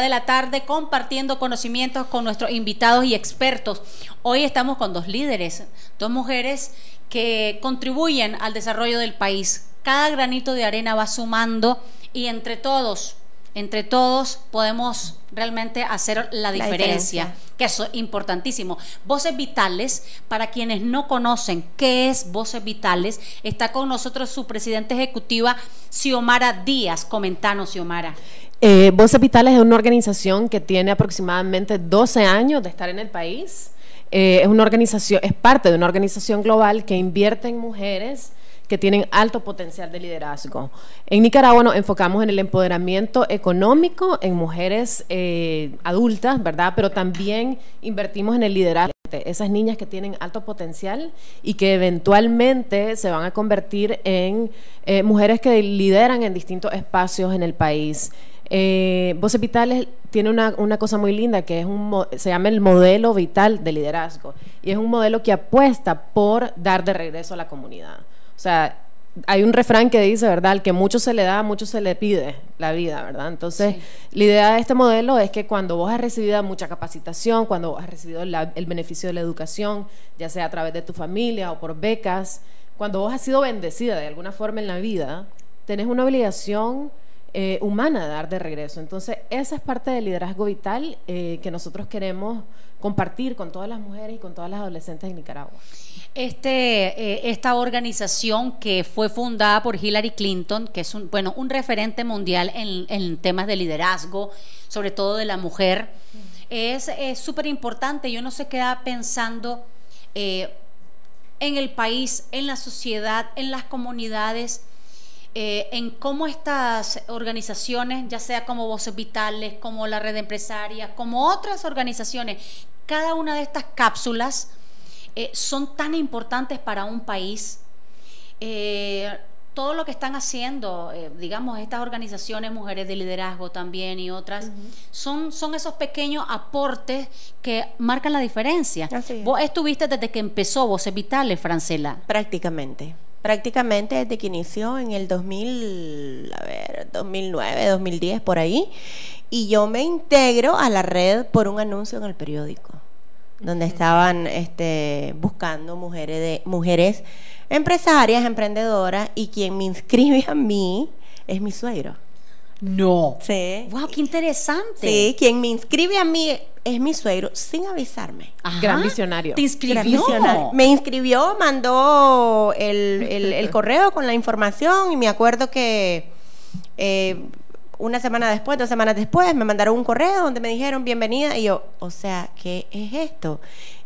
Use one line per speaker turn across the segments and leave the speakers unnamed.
de la tarde compartiendo conocimientos con nuestros invitados y expertos. Hoy estamos con dos líderes, dos mujeres que contribuyen al desarrollo del país. Cada granito de arena va sumando y entre todos, entre todos podemos realmente hacer la diferencia, que eso es importantísimo. Voces Vitales, para quienes no conocen qué es Voces Vitales, está con nosotros su presidenta ejecutiva, Xiomara Díaz. Comentanos, Xiomara.
Eh, Voces Vitales es una organización que tiene aproximadamente 12 años de estar en el país. Eh, es una organización, es parte de una organización global que invierte en mujeres que tienen alto potencial de liderazgo. En Nicaragua nos enfocamos en el empoderamiento económico en mujeres eh, adultas, ¿verdad? Pero también invertimos en el liderazgo esas niñas que tienen alto potencial y que eventualmente se van a convertir en mujeres que lideran en distintos espacios en el país. Eh, Voces Vitales tiene una, cosa muy linda que es un, se llama el modelo vital de liderazgo y es un modelo que apuesta por dar de regreso a la comunidad. O sea, hay un refrán que dice, ¿verdad? Al que mucho se le da, mucho se le pide la vida, ¿verdad? Entonces, la idea de este modelo es que cuando vos has recibido mucha capacitación, cuando vos has recibido el beneficio de la educación, ya sea a través de tu familia o por becas, cuando vos has sido bendecida de alguna forma en la vida, tenés una obligación eh, humana dar de regreso. Entonces, esa es parte del liderazgo vital eh, que nosotros queremos compartir con todas las mujeres y con todas las adolescentes de Nicaragua.
Este, eh, esta organización que fue fundada por Hillary Clinton, que es un, bueno, un referente mundial en, temas de liderazgo, sobre todo de la mujer, es súper importante. Yo no se queda pensando en el país, en la sociedad, en las comunidades eh, en cómo estas organizaciones, ya sea como Voces Vitales, como la Red Empresaria, como otras organizaciones, cada una de estas cápsulas eh, son tan importantes para un país. Eh, todo lo que están haciendo, digamos, estas organizaciones, mujeres de liderazgo también y otras, son, son esos pequeños aportes que marcan la diferencia. Vos estuviste desde que empezó Voces Vitales, Francela.
Prácticamente prácticamente desde que inició en el 2000, a ver, 2009, 2010, por ahí. Y yo me integro a la red por un anuncio en el periódico, donde estaban este, buscando mujeres, de, mujeres empresarias, emprendedoras, y quien me inscribe a mí es mi suegro.
No.
Sí.
Wow, qué interesante.
Sí, quien me inscribe a mí es mi suegro sin avisarme.
Gran visionario.
¿Te inscribió?
Me inscribió, mandó el, correo con la información y me acuerdo que eh, una semana después, dos semanas después, me mandaron un correo donde me dijeron bienvenida y yo, o sea, ¿qué es esto?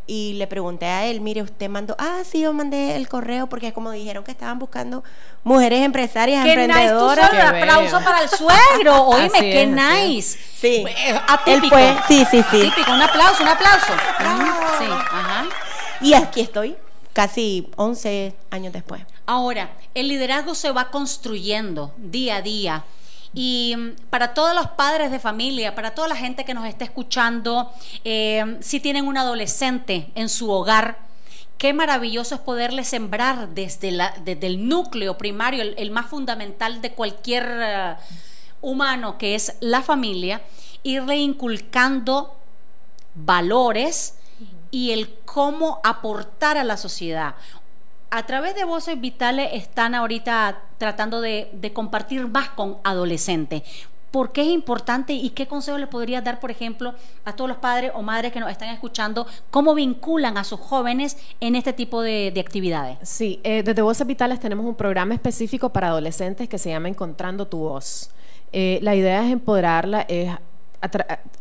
Y le pregunté a él, mire, usted mandó, ah, sí, yo mandé el correo porque como dijeron que estaban buscando mujeres empresarias,
qué
emprendedoras.
Nice, tú aplauso para el suegro, oíme, qué nice.
Sí.
Eh, atípico.
sí, sí, sí.
Atípico, un aplauso, un aplauso. Sí,
ajá. Y aquí estoy, casi 11 años después.
Ahora, el liderazgo se va construyendo día a día y mm, para todos los padres de familia, para toda la gente que nos está escuchando, eh, si tienen un adolescente en su hogar, qué maravilloso es poderle sembrar desde, el núcleo primario, el, más fundamental de cualquier eh, humano, que es la familia, irle inculcando valores y el cómo aportar a la sociedad a través de Voces Vitales están ahorita tratando de, compartir más con adolescentes. ¿Por qué es importante y qué consejo le podría dar, por ejemplo, a todos los padres o madres que nos están escuchando? ¿Cómo vinculan a sus jóvenes en este tipo de, actividades?
Sí, eh, desde Voces Vitales tenemos un programa específico para adolescentes que se llama Encontrando tu Voz. Eh, la idea es empoderarla, es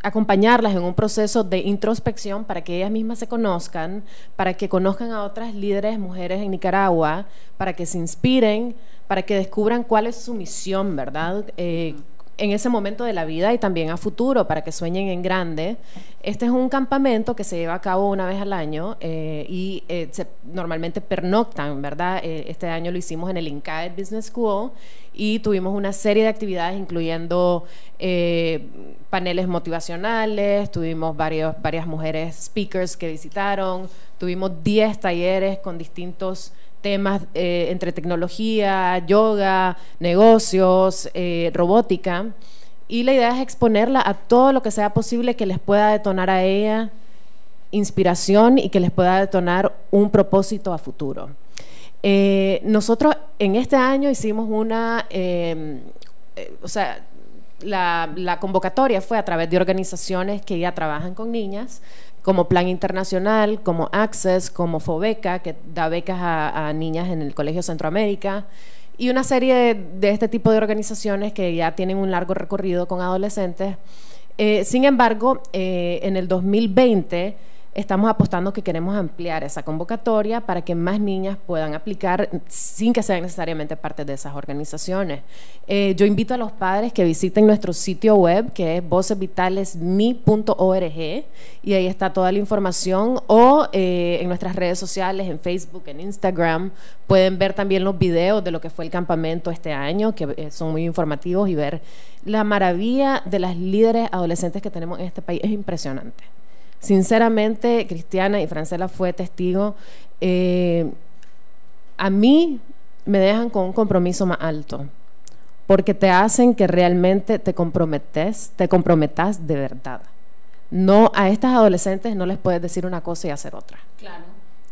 acompañarlas en un proceso de introspección para que ellas mismas se conozcan, para que conozcan a otras líderes mujeres en Nicaragua, para que se inspiren, para que descubran cuál es su misión, ¿verdad? Eh, en ese momento de la vida y también a futuro para que sueñen en grande. Este es un campamento que se lleva a cabo una vez al año eh, y eh, normalmente pernoctan, ¿verdad? Eh, este año lo hicimos en el INCAE Business School y tuvimos una serie de actividades incluyendo paneles motivacionales, tuvimos varios, varias mujeres speakers que visitaron, tuvimos 10 talleres con distintos temas entre tecnología, yoga, negocios, robótica Y la idea es exponerla a todo lo que sea posible que les pueda detonar a ella inspiración y que les pueda detonar un propósito a futuro. Eh, nosotros en este año hicimos una, eh, o sea, la, convocatoria fue a través de organizaciones que ya trabajan con niñas, como Plan Internacional, como Access, como Fobeca, que da becas a, niñas en el Colegio Centroamérica, y una serie de, este tipo de organizaciones que ya tienen un largo recorrido con adolescentes. Eh, sin embargo, en el 2020 estamos apostando que queremos ampliar esa convocatoria para que más niñas puedan aplicar sin que sean necesariamente parte de esas organizaciones. Eh, yo invito a los padres que visiten nuestro sitio web que es vocesvitalesmi.org y ahí está toda la información o eh, en nuestras redes sociales, en Facebook, en Instagram, pueden ver también los videos de lo que fue el campamento este año, que eh, son muy informativos y ver la maravilla de las líderes adolescentes que tenemos en este país. Es impresionante. Sinceramente, Cristiana y Francela fue testigo. Eh, a mí me dejan con un compromiso más alto, porque te hacen que realmente te comprometes, te comprometas de verdad. No a estas adolescentes no les puedes decir una cosa y hacer otra. Claro.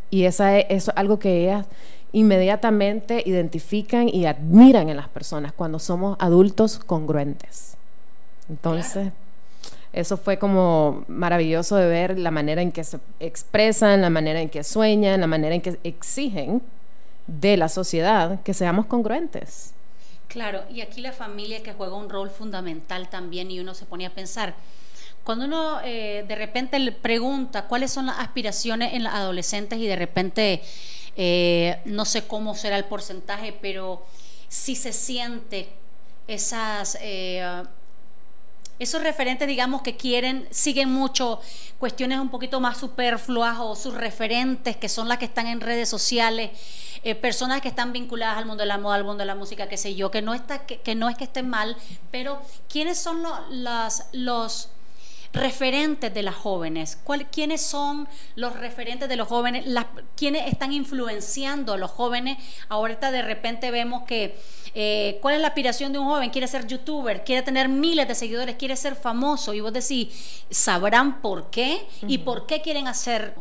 Y esa es, eso es algo que ellas inmediatamente identifican y admiran en las personas cuando somos adultos congruentes. Entonces, eso fue como maravilloso de ver la manera en que se expresan, la manera en que sueñan, la manera en que exigen de la sociedad que seamos congruentes.
Claro, y aquí la familia que juega un rol fundamental también y uno se pone a pensar, cuando uno eh, de repente le pregunta cuáles son las aspiraciones en los adolescentes y de repente eh, no sé cómo será el porcentaje, pero si se siente esas... Eh, esos referentes, digamos, que quieren, siguen mucho cuestiones un poquito más superfluas o sus referentes, que son las que están en redes sociales, eh, personas que están vinculadas al mundo de la moda, al mundo de la música, qué sé yo, que no, está, que, no es que estén mal, pero ¿quiénes son las, los referentes de las jóvenes? ¿Quiénes son los referentes de los jóvenes? Las, ¿Quiénes están influenciando a los jóvenes? Ahorita de repente vemos que, eh, ¿cuál es la aspiración de un joven? Quiere ser youtuber, quiere tener miles de seguidores, quiere ser famoso. Y vos decís, ¿sabrán por qué? ¿Y por qué quieren hacer?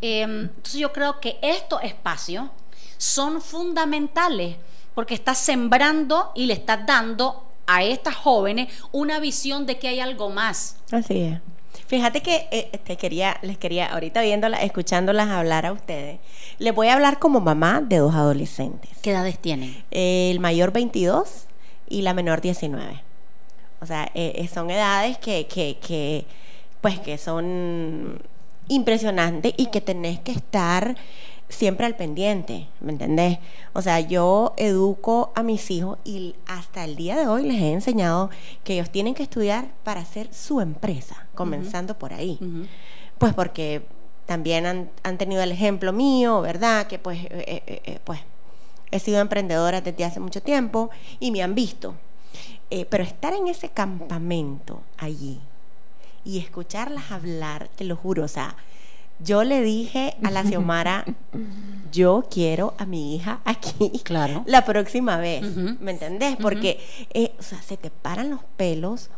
Em, entonces yo creo que estos espacios son fundamentales porque estás sembrando y le estás dando a estas jóvenes una visión de que hay algo más.
Así es. Fíjate que eh, te quería, les quería, ahorita viéndolas, escuchándolas hablar a ustedes, les voy a hablar como mamá de dos adolescentes.
¿Qué edades tienen?
el mayor 22 y la menor 19. O sea, eh, son edades que, que, que, pues que son impresionantes y que tenés que estar siempre al pendiente, ¿me entendés? O sea, yo educo a mis hijos y hasta el día de hoy les he enseñado que ellos tienen que estudiar para hacer su empresa, comenzando por ahí. Pues porque también han, tenido el ejemplo mío, ¿verdad? Que pues, eh, eh, eh, pues he sido emprendedora desde hace mucho tiempo y me han visto. pero estar en ese campamento allí y escucharlas hablar, te lo juro, o sea, yo le dije a la Xiomara, yo quiero a mi hija aquí claro. la próxima vez, ¿me entendés? Porque eh, o sea, se te paran los pelos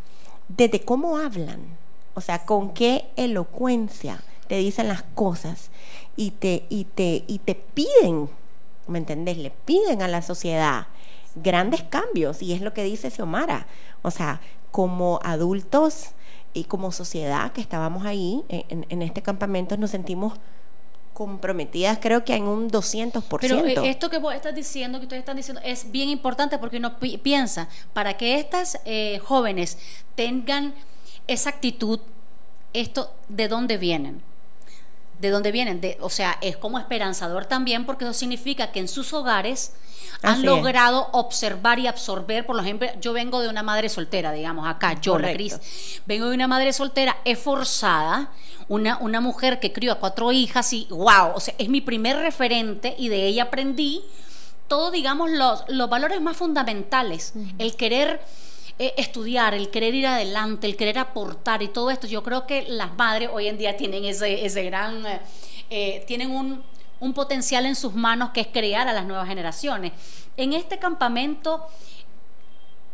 desde cómo hablan, o sea, con qué elocuencia te dicen las cosas y te, y te, y te piden, ¿me entendés? Le piden a la sociedad grandes cambios y es lo que dice Xiomara, o sea, como adultos y como sociedad que estábamos ahí en, este campamento nos sentimos comprometidas creo que en un 200%.
Pero eh, esto que vos estás diciendo, que ustedes están diciendo, es bien importante porque uno piensa, para que estas eh, jóvenes tengan esa actitud, esto, ¿de dónde vienen? ¿De dónde vienen? De, o sea, es como esperanzador también porque eso significa que en sus hogares han logrado observar y absorber, por ejemplo, yo vengo de una madre soltera, digamos, acá, yo, la Cris, vengo de una madre soltera esforzada, una, una mujer que crió a cuatro hijas y wow, o sea, es mi primer referente y de ella aprendí todo, digamos, los, los valores más fundamentales, el querer eh, estudiar, el querer ir adelante, el querer aportar y todo esto. Yo creo que las madres hoy en día tienen ese, ese gran, eh, eh, tienen un, un potencial en sus manos que es crear a las nuevas generaciones. En este campamento,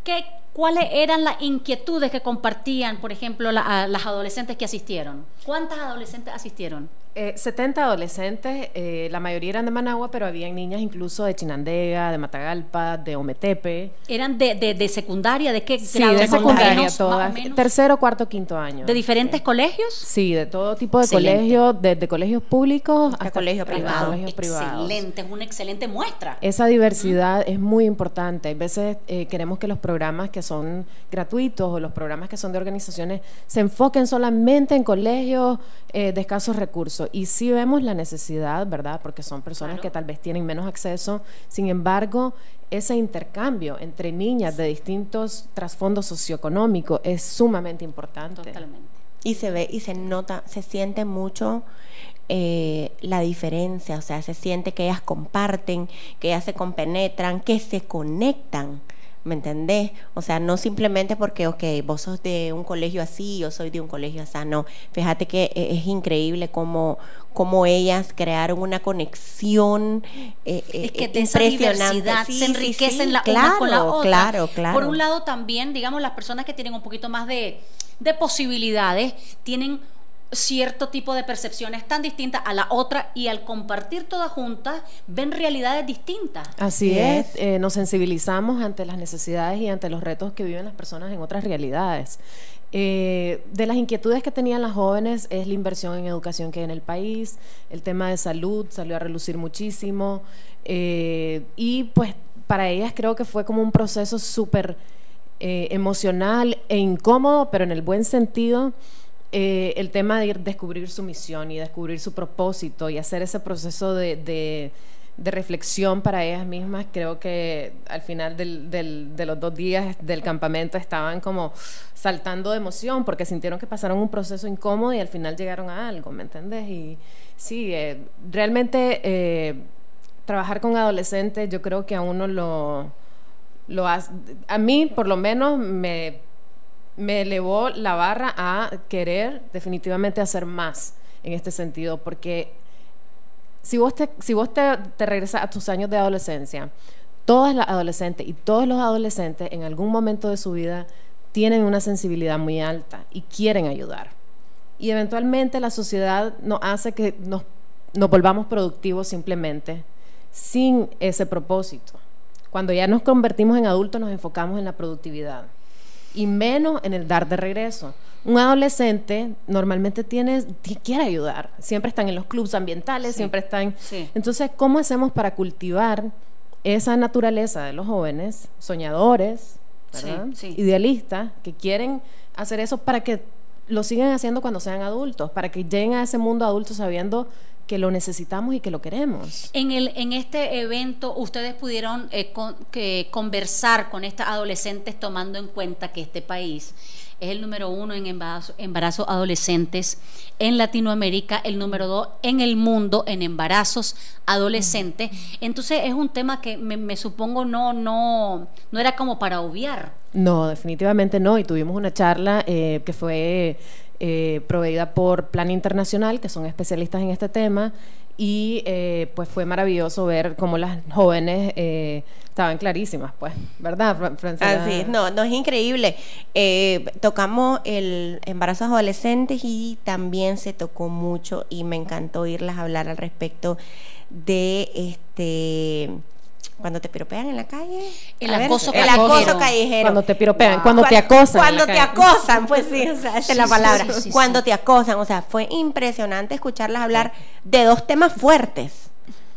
¿qué, ¿cuáles eran las inquietudes que compartían, por ejemplo, las adolescentes que asistieron? ¿Cuántas adolescentes asistieron?
Eh, 70 adolescentes, eh, la mayoría eran de Managua, pero habían niñas incluso de Chinandega, de Matagalpa, de Ometepe.
¿Eran de, de- de secundaria? ¿De qué
Sí,
grado?
de secundaria
menos,
todas.
menos.
Tercero, cuarto, quinto año.
¿De diferentes colegios?
Sí, de todo tipo de
Excelente.
colegios, desde colegios públicos hasta,
colegios
hasta
privados.
colegios privados.
Excelente, es una excelente muestra.
Esa diversidad es muy importante. A veces eh, queremos que los programas que son gratuitos o los programas que son de organizaciones se enfoquen solamente en colegios eh, de escasos recursos. Y sí vemos la necesidad, ¿verdad? Porque son personas
Claro.
que tal vez tienen menos acceso. Sin embargo, ese intercambio entre niñas de distintos trasfondos socioeconómicos es sumamente importante.
Totalmente.
Y se ve y se nota, se siente mucho eh, la diferencia, o sea, se siente que ellas comparten, que ellas se compenetran, que se conectan. ¿Me entendés? O sea, no simplemente porque, ok, vos sos de un colegio así, yo soy de un colegio así, no. Fíjate que e- es increíble cómo, cómo ellas crearon una conexión eh,
Es
eh,
que de esa
impresionante.
diversidad
Sí,
se
sí,
enriquecen
sí,
la
claro,
una con la otra.
Claro, claro.
Por un lado también, digamos, las personas que tienen un poquito más de, de posibilidades tienen cierto tipo de percepciones tan distintas a la otra y al compartir todas juntas ven realidades distintas.
Así
Yes.
es, eh, nos sensibilizamos ante las necesidades y ante los retos que viven las personas en otras realidades. Eh, de las inquietudes que tenían las jóvenes es la inversión en educación que hay en el país, el tema de salud salió a relucir muchísimo eh, y pues para ellas creo que fue como un proceso súper eh, emocional e incómodo, pero en el buen sentido, eh, el tema de ir descubrir su misión y descubrir su propósito y hacer ese proceso de, de- reflexión para ellas mismas, creo que al final de los dos días del campamento estaban como saltando de emoción porque sintieron que pasaron un proceso incómodo y al final llegaron a algo, ¿me entendés? Y sí, eh, realmente eh, trabajar con adolescentes yo creo que a uno lo, lo hace, a mí por lo menos me me elevó la barra a querer definitivamente hacer más en este sentido, porque si vos te, si vos te, regresas a tus años de adolescencia, todas las adolescentes y todos los adolescentes en algún momento de su vida tienen una sensibilidad muy alta y quieren ayudar. Y eventualmente la sociedad nos hace que nos volvamos productivos simplemente sin ese propósito. Cuando ya nos convertimos en adultos nos enfocamos en la productividad y menos en el dar de regreso. Un adolescente normalmente tiene, ti- quiere ayudar, siempre están en los clubes ambientales,
Sí.
siempre están...
Sí.
Entonces, ¿cómo hacemos para cultivar esa naturaleza de los jóvenes, soñadores, idealistas, que quieren hacer eso para que lo sigan haciendo cuando sean adultos, para que lleguen a ese mundo adulto sabiendo que lo necesitamos y que lo queremos?
En, el, en este evento ustedes pudieron eh, con- que conversar con estas adolescentes tomando en cuenta que este país es el número uno en embarazo, embarazos adolescentes en Latinoamérica, el número dos en el mundo en embarazos adolescentes. Entonces es un tema que me, me supongo no, no, no era como para obviar.
No, definitivamente no. Y tuvimos una charla eh, que fue eh, proveída por Plan Internacional, que son especialistas en este tema. Y eh, pues fue maravilloso ver cómo las jóvenes eh, estaban clarísimas, pues, ¿verdad, Fran- Francela?
Así es, no, no es increíble. Tocamos el embarazo adolescentes y también se tocó mucho y me encantó oírlas hablar al respecto de este cuando te piropean en la calle.
El
A ver,
acoso
el
callejero.
acoso callejero.
Cuando te piropean, cuando te acosan
Cuando te
calle.
acosan, pues sí, o sea, esa
Sí,
es la palabra.
sí, sí,
cuando
sí.
te acosan, o sea, fue impresionante escucharlas hablar de dos temas fuertes.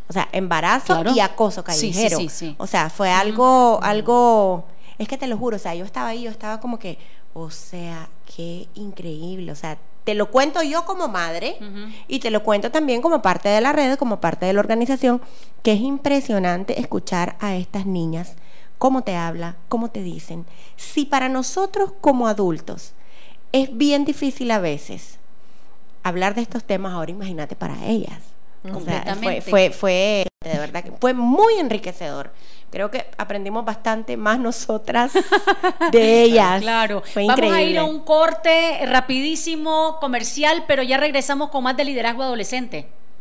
O sea, embarazo
Claro.
y acoso
Sí, sí,
callejero.
sí, sí.
O sea, fue algo, algo, es que te lo juro, o sea, yo estaba ahí, yo estaba como que, o sea, qué increíble, o sea, te lo cuento yo como madre y te lo cuento también como parte de la red, como parte de la organización, que es impresionante escuchar a estas niñas cómo te habla, cómo te dicen. Si para nosotros como adultos es bien difícil a veces hablar de estos temas, ahora imagínate para ellas. O sea, fue, fue, fue, de verdad que fue muy enriquecedor. Creo que aprendimos bastante más nosotras de ellas.
Claro,
fue
vamos
increíble.
a ir a un corte rapidísimo, comercial, pero ya regresamos con más de liderazgo adolescente.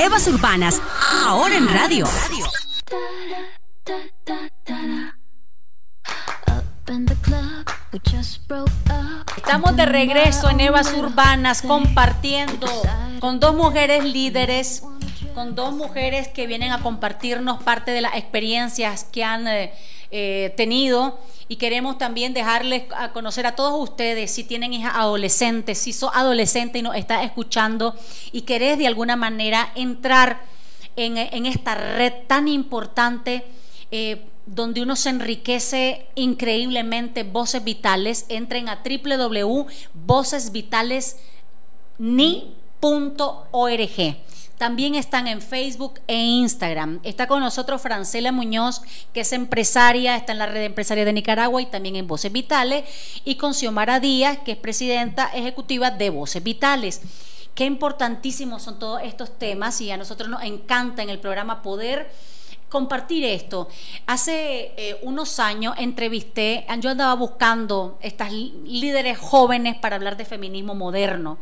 Evas Urbanas, ahora en radio.
Estamos de regreso en Evas Urbanas compartiendo con dos mujeres líderes, con dos mujeres que vienen a compartirnos parte de las experiencias que han eh, eh, tenido y queremos también dejarles a conocer a todos ustedes si tienen hijas adolescentes, si sos adolescente y nos estás escuchando y querés de alguna manera entrar en, esta red tan importante eh, donde uno se enriquece increíblemente, Voces Vitales, entren a www.vocesvitalesni.org. También están en Facebook e Instagram. Está con nosotros Francela Muñoz, que es empresaria, está en la red empresaria de Nicaragua y también en Voces Vitales. Y con Xiomara Díaz, que es presidenta ejecutiva de Voces Vitales. Qué importantísimos son todos estos temas y a nosotros nos encanta en el programa poder compartir esto. Hace eh, unos años entrevisté, yo andaba buscando estas líderes jóvenes para hablar de feminismo moderno.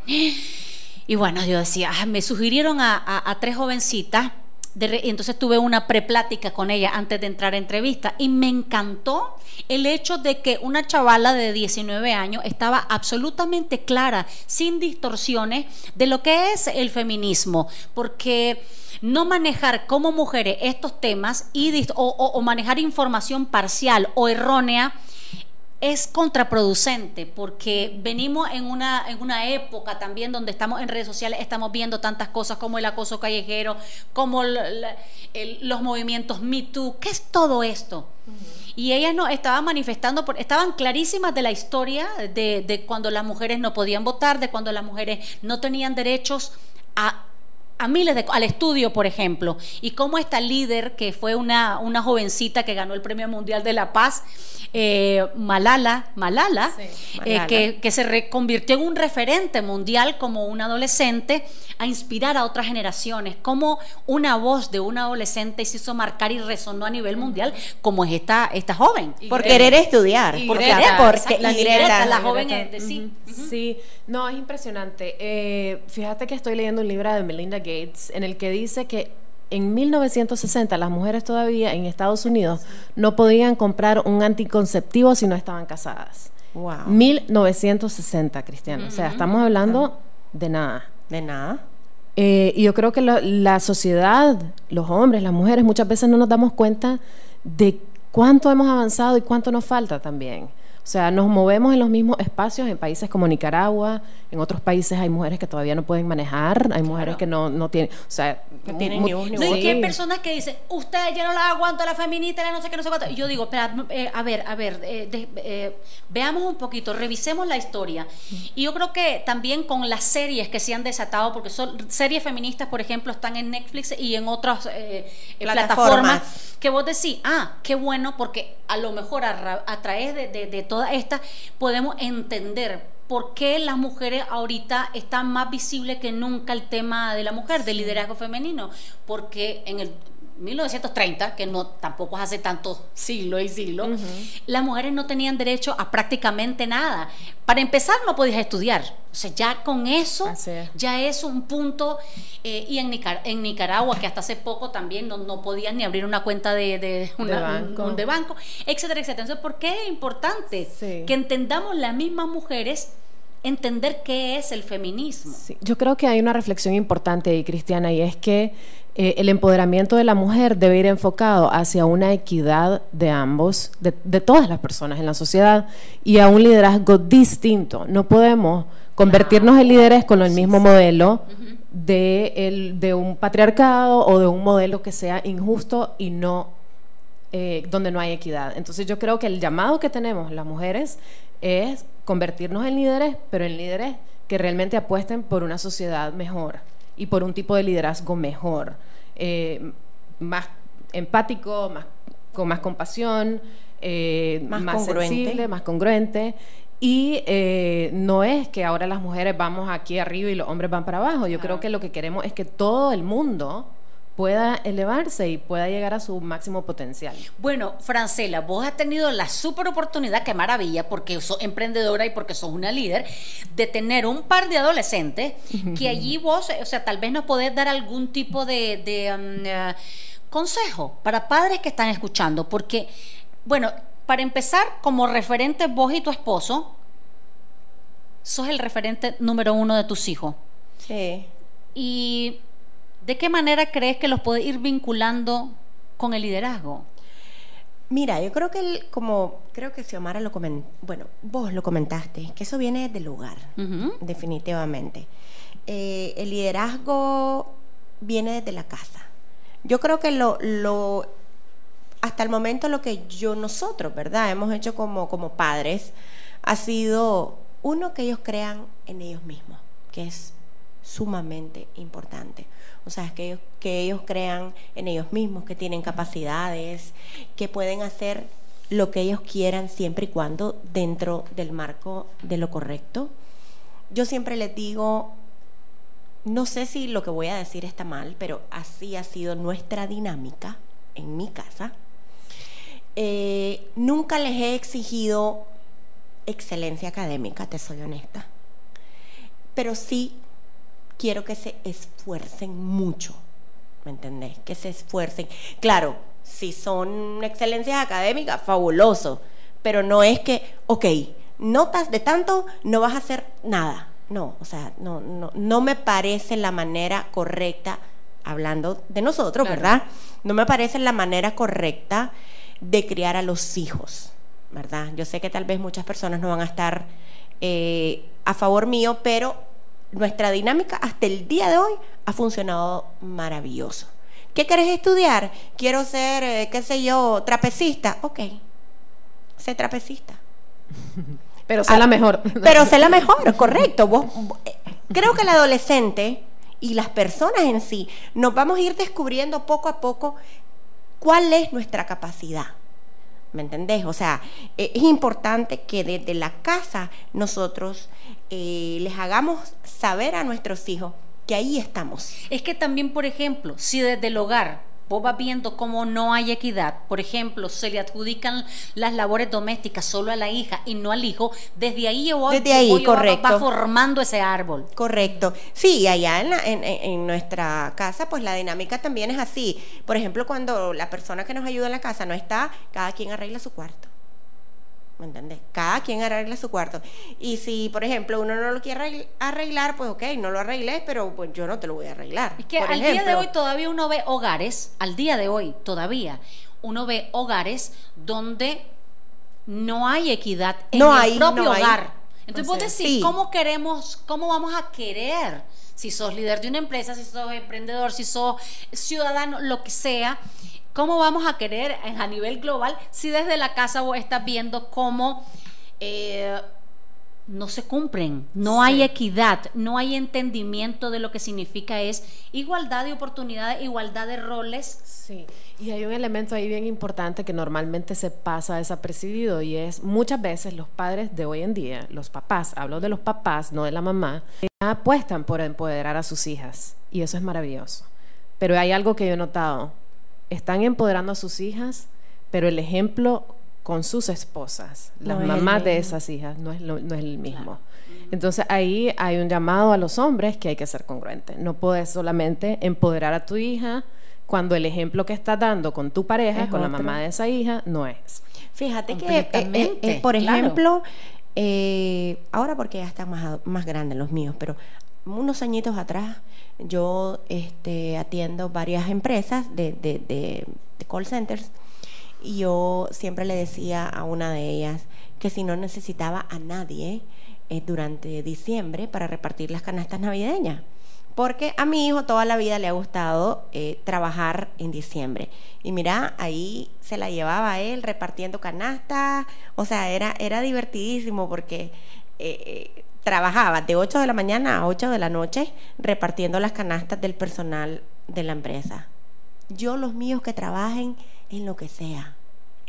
Y bueno, yo decía, ah, me sugirieron a, tres jovencitas. y entonces tuve una preplática con ella antes de entrar a entrevista y me encantó el hecho de que una chavala de 19 años estaba absolutamente clara, sin distorsiones, de lo que es el feminismo, porque no manejar como mujeres estos temas y, o manejar información parcial o errónea es contraproducente porque venimos en una, en una época también donde estamos en redes sociales, estamos viendo tantas cosas como el acoso callejero, como los movimientos Me Too, ¿qué es todo esto? Y ellas no estaban manifestando, estaban clarísimas de la historia de, de cuando las mujeres no podían votar, de cuando las mujeres no tenían derechos a a miles de al estudio, por ejemplo, y cómo esta líder, que fue una, una jovencita que ganó el Premio Mundial de la Paz, eh, Malala, Malala, eh, que, se reconvirtió en un referente mundial como un adolescente, a inspirar a otras generaciones, como una voz de un adolescente se hizo marcar y resonó a nivel mundial, como es esta, esta joven.
Por querer estudiar.
Por
querer,
porque la, la, joven es sí.
Sí, no, es impresionante. Eh, fíjate que estoy leyendo un libro de Melinda Gates en el que dice que en 1960 las mujeres todavía en Estados Unidos no podían comprar un anticonceptivo si no estaban casadas. Wow. 1960, Cristiano. O sea, estamos hablando de nada.
De nada.
Eh, y yo creo que la, sociedad, los hombres, las mujeres, muchas veces no nos damos cuenta de cuánto hemos avanzado y cuánto nos falta también. O sea, nos movemos en los mismos espacios en países como Nicaragua, en otros países hay mujeres que todavía no pueden manejar, hay mujeres que no, no tienen, o sea,
no tienen ni un, ni No, y que hay personas que dicen, usted ya no la aguanto a la feminista, la no sé qué, no sé cuánto. Y yo digo, espera, eh, a ver, a ver, eh, eh, veamos un poquito, revisemos la historia. Y yo creo que también con las series que se han desatado, porque son series feministas, por ejemplo, están en Netflix y en otras plataformas. que vos decís, ah, qué bueno, porque a lo mejor a, través de, de, de todas estas podemos entender por qué las mujeres ahorita están más visibles que nunca el tema de la mujer, del liderazgo femenino, porque en el 1930, que no tampoco hace tanto siglo y siglo, las mujeres no tenían derecho a prácticamente nada. Para empezar, no podías estudiar. O sea, ya con eso, ya es un punto. Eh, y en, en, Nicaragua, que hasta hace poco también no, podías ni abrir una cuenta de, banco. de banco, etcétera, etcétera. Entonces, ¿por qué es importante que entendamos las mismas mujeres? Entender qué es el feminismo.
Yo creo que hay una reflexión importante ahí, Cristiana, y es que eh, el empoderamiento de la mujer debe ir enfocado hacia una equidad de ambos, de, todas las personas en la sociedad y a un liderazgo distinto. No podemos convertirnos en líderes con el mismo modelo de, el, de un patriarcado o de un modelo que sea injusto y no eh, donde no hay equidad. Entonces yo creo que el llamado que tenemos las mujeres es convertirnos en líderes, pero en líderes que realmente apuesten por una sociedad mejor y por un tipo de liderazgo mejor, eh, más empático, más, con más compasión, eh, más, sensible, más congruente. Y eh, no es que ahora las mujeres vamos aquí arriba y los hombres van para abajo. Yo creo que lo que queremos es que todo el mundo pueda elevarse y pueda llegar a su máximo potencial.
Bueno, Francela, vos has tenido la super oportunidad, qué maravilla, porque sos emprendedora y porque sos una líder, de tener un par de adolescentes que allí vos, o sea, tal vez nos podés dar algún tipo de, um, eh, consejo para padres que están escuchando, porque, bueno, para empezar, como referente vos y tu esposo, sos el referente número uno de tus hijos.
Sí.
Y ¿De qué manera crees que los puede ir vinculando con el liderazgo?
Mira, yo creo que como creo que Xiomara lo comentó, bueno, vos lo comentaste, que eso viene del lugar, definitivamente. Eh, el liderazgo viene desde la casa. Yo creo que lo, lo, hasta el momento lo que yo nosotros, ¿verdad? Hemos hecho como, como padres ha sido uno que ellos crean en ellos mismos, que es sumamente importante. O sea, que ellos, que ellos crean en ellos mismos, que tienen capacidades, que pueden hacer lo que ellos quieran siempre y cuando dentro del marco de lo correcto. Yo siempre les digo, no sé si lo que voy a decir está mal, pero así ha sido nuestra dinámica en mi casa. Eh, nunca les he exigido excelencia académica, te soy honesta, pero sí quiero que se esfuercen mucho, ¿me entendés? Que se esfuercen. Claro, si son excelencias académicas, fabuloso, pero no es que, ok, notas de tanto, no vas a hacer nada. No, o sea, no, no, no me parece la manera correcta, hablando de nosotros, ¿verdad? No me parece la manera correcta de criar a los hijos, ¿verdad? Yo sé que tal vez muchas personas no van a estar eh, a favor mío, pero nuestra dinámica hasta el día de hoy ha funcionado maravilloso. ¿Qué quieres estudiar? Quiero ser, eh, qué sé yo, trapecista. Ok, sé trapecista.
Pero sé la ah, mejor.
Pero sé la mejor, correcto. Eh, creo que el adolescente y las personas en sí nos vamos a ir descubriendo poco a poco cuál es nuestra capacidad. ¿Me entendés? O sea, e, es importante que desde la casa nosotros eh, les hagamos saber a nuestros hijos que ahí estamos.
Es que también, por ejemplo, si desde el hogar vos vas viendo cómo no hay equidad, por ejemplo, se le adjudican las labores domésticas solo a la hija y no al hijo, desde ahí, yo,
desde ahí correcto.
Va, formando ese árbol.
Correcto. Sí, allá en, en, nuestra casa, pues la dinámica también es así. Por ejemplo, cuando la persona que nos ayuda en la casa no está, cada quien arregla su cuarto. ¿Me entiendes? Cada quien arregla su cuarto. Y si, por ejemplo, uno no lo quiere arreglar, pues ok, no lo arregles, pero pues yo no te lo voy a arreglar.
Es que al día de hoy todavía uno ve hogares, al día de hoy todavía, uno ve hogares donde no hay equidad en el propio hogar. Entonces vos decís, ¿cómo queremos, cómo vamos a querer? Si sos líder de una empresa, si sos emprendedor, si sos ciudadano, lo que sea, ¿Cómo vamos a querer a nivel global si desde la casa vos estás viendo cómo eh, no se cumplen, no hay equidad, no hay entendimiento de lo que significa es igualdad de oportunidades, igualdad de roles?
Sí, y hay un elemento ahí bien importante que normalmente se pasa desapercibido y es muchas veces los padres de hoy en día, los papás, hablo de los papás, no de la mamá, apuestan por empoderar a sus hijas y eso es maravilloso. Pero hay algo que yo he notado, están empoderando a sus hijas, pero el ejemplo con sus esposas, las mamás de esas hijas, no es, no es el mismo. Entonces ahí hay un llamado a los hombres que hay que ser congruente. No puedes solamente empoderar a tu hija cuando el ejemplo que estás dando con tu pareja, con la mamá de esa hija, no es.
Fíjate que, eh, eh, eh, por ejemplo, ahora porque ya están más, más grandes los míos, pero unos añitos atrás yo este, atiendo varias empresas de, de, call centers y yo siempre le decía a una de ellas que si no necesitaba a nadie eh, durante diciembre para repartir las canastas navideñas Porque a mi hijo toda la vida le ha gustado eh, trabajar en diciembre. Y mira, ahí se la llevaba él repartiendo canastas. O sea, era, era divertidísimo porque eh, trabajaba de 8 de la mañana a 8 de la noche repartiendo las canastas del personal de la empresa. Yo los míos que trabajen en lo que sea.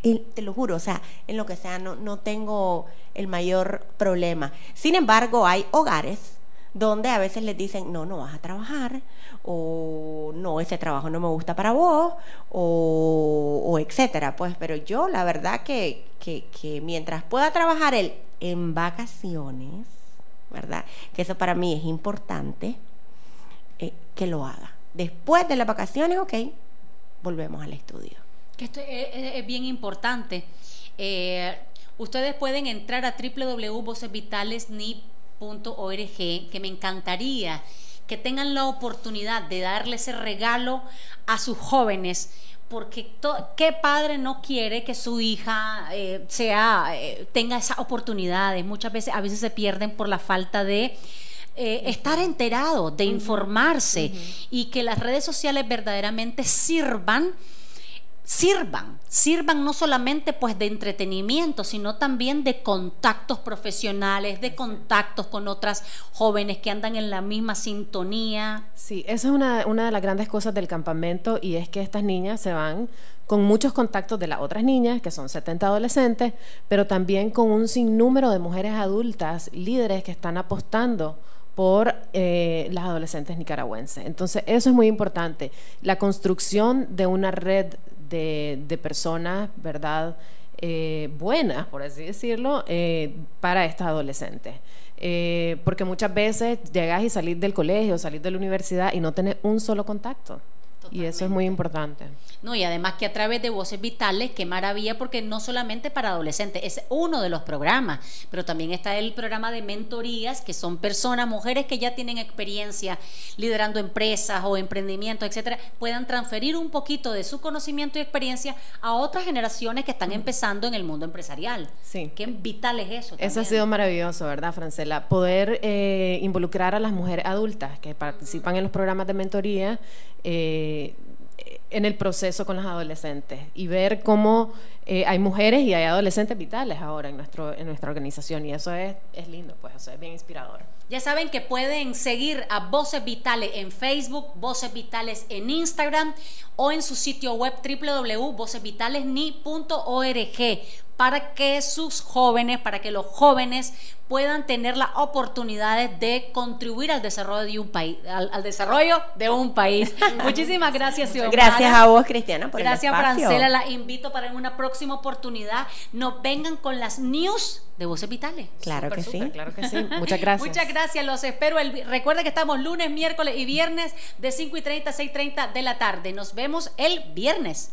te lo juro, o sea, en lo que sea, no, no tengo el mayor problema. Sin embargo, hay hogares donde a veces les dicen, no, no vas a trabajar, o no, ese trabajo no me gusta para vos, o, etcétera. Pues, pero yo la verdad que, que, mientras pueda trabajar él en vacaciones, ¿verdad? Que eso para mí es importante, eh, que lo haga. Después de las vacaciones, ok, volvemos al estudio.
Que esto es, bien importante. Eh, ustedes pueden entrar a www.vocesvitalesnip .org, que me encantaría que tengan la oportunidad de darle ese regalo a sus jóvenes porque qué padre no quiere que su hija eh, sea eh, tenga esas oportunidades muchas veces a veces se pierden por la falta de eh, estar enterado de informarse y que las redes sociales verdaderamente sirvan sirvan, sirvan no solamente pues de entretenimiento, sino también de contactos profesionales, de contactos con otras jóvenes que andan en la misma sintonía.
Sí, esa es una, una de las grandes cosas del campamento y es que estas niñas se van con muchos contactos de las otras niñas, que son 70 adolescentes, pero también con un sinnúmero de mujeres adultas, líderes que están apostando por eh, las adolescentes nicaragüenses. Entonces, eso es muy importante. La construcción de una red de, personas, ¿verdad? Eh, buenas, por así decirlo, eh, para estas adolescentes. Eh, porque muchas veces llegas y salís del colegio, salís de la universidad y no tenés un solo contacto. Y eso es muy importante.
No, y además que a través de Voces Vitales, qué maravilla, porque no solamente para adolescentes, es uno de los programas, pero también está el programa de mentorías, que son personas, mujeres que ya tienen experiencia liderando empresas o emprendimientos, etcétera, puedan transferir un poquito de su conocimiento y experiencia a otras generaciones que están empezando en el mundo empresarial.
Sí.
Qué vital es eso.
Eso ha sido maravilloso, ¿verdad, Francela? Poder eh, involucrar a las mujeres adultas que participan en los programas de mentoría. Eh, en el proceso con las adolescentes y ver cómo eh, hay mujeres y hay adolescentes vitales ahora en, nuestro, en nuestra organización y eso es, es lindo, pues eso es bien inspirador.
Ya saben que pueden seguir a Voces Vitales en Facebook, Voces Vitales en Instagram o en su sitio web www.vocesvitalesni.org para que sus jóvenes, para que los jóvenes puedan tener la oportunidad de contribuir al desarrollo de un país, al, desarrollo de un país. Muchísimas gracias,
Xiomara. Gracias a vos, Cristiana, por
Gracias,
el
Francela. La invito para en una próxima oportunidad nos vengan con las news de Voces Vitales.
Claro que sí.
Claro que sí. Muchas gracias.
Muchas gracias. Los espero. El, recuerden que estamos lunes, miércoles y viernes de 5 y 30 a 6 y 30 de la tarde. Nos vemos el viernes.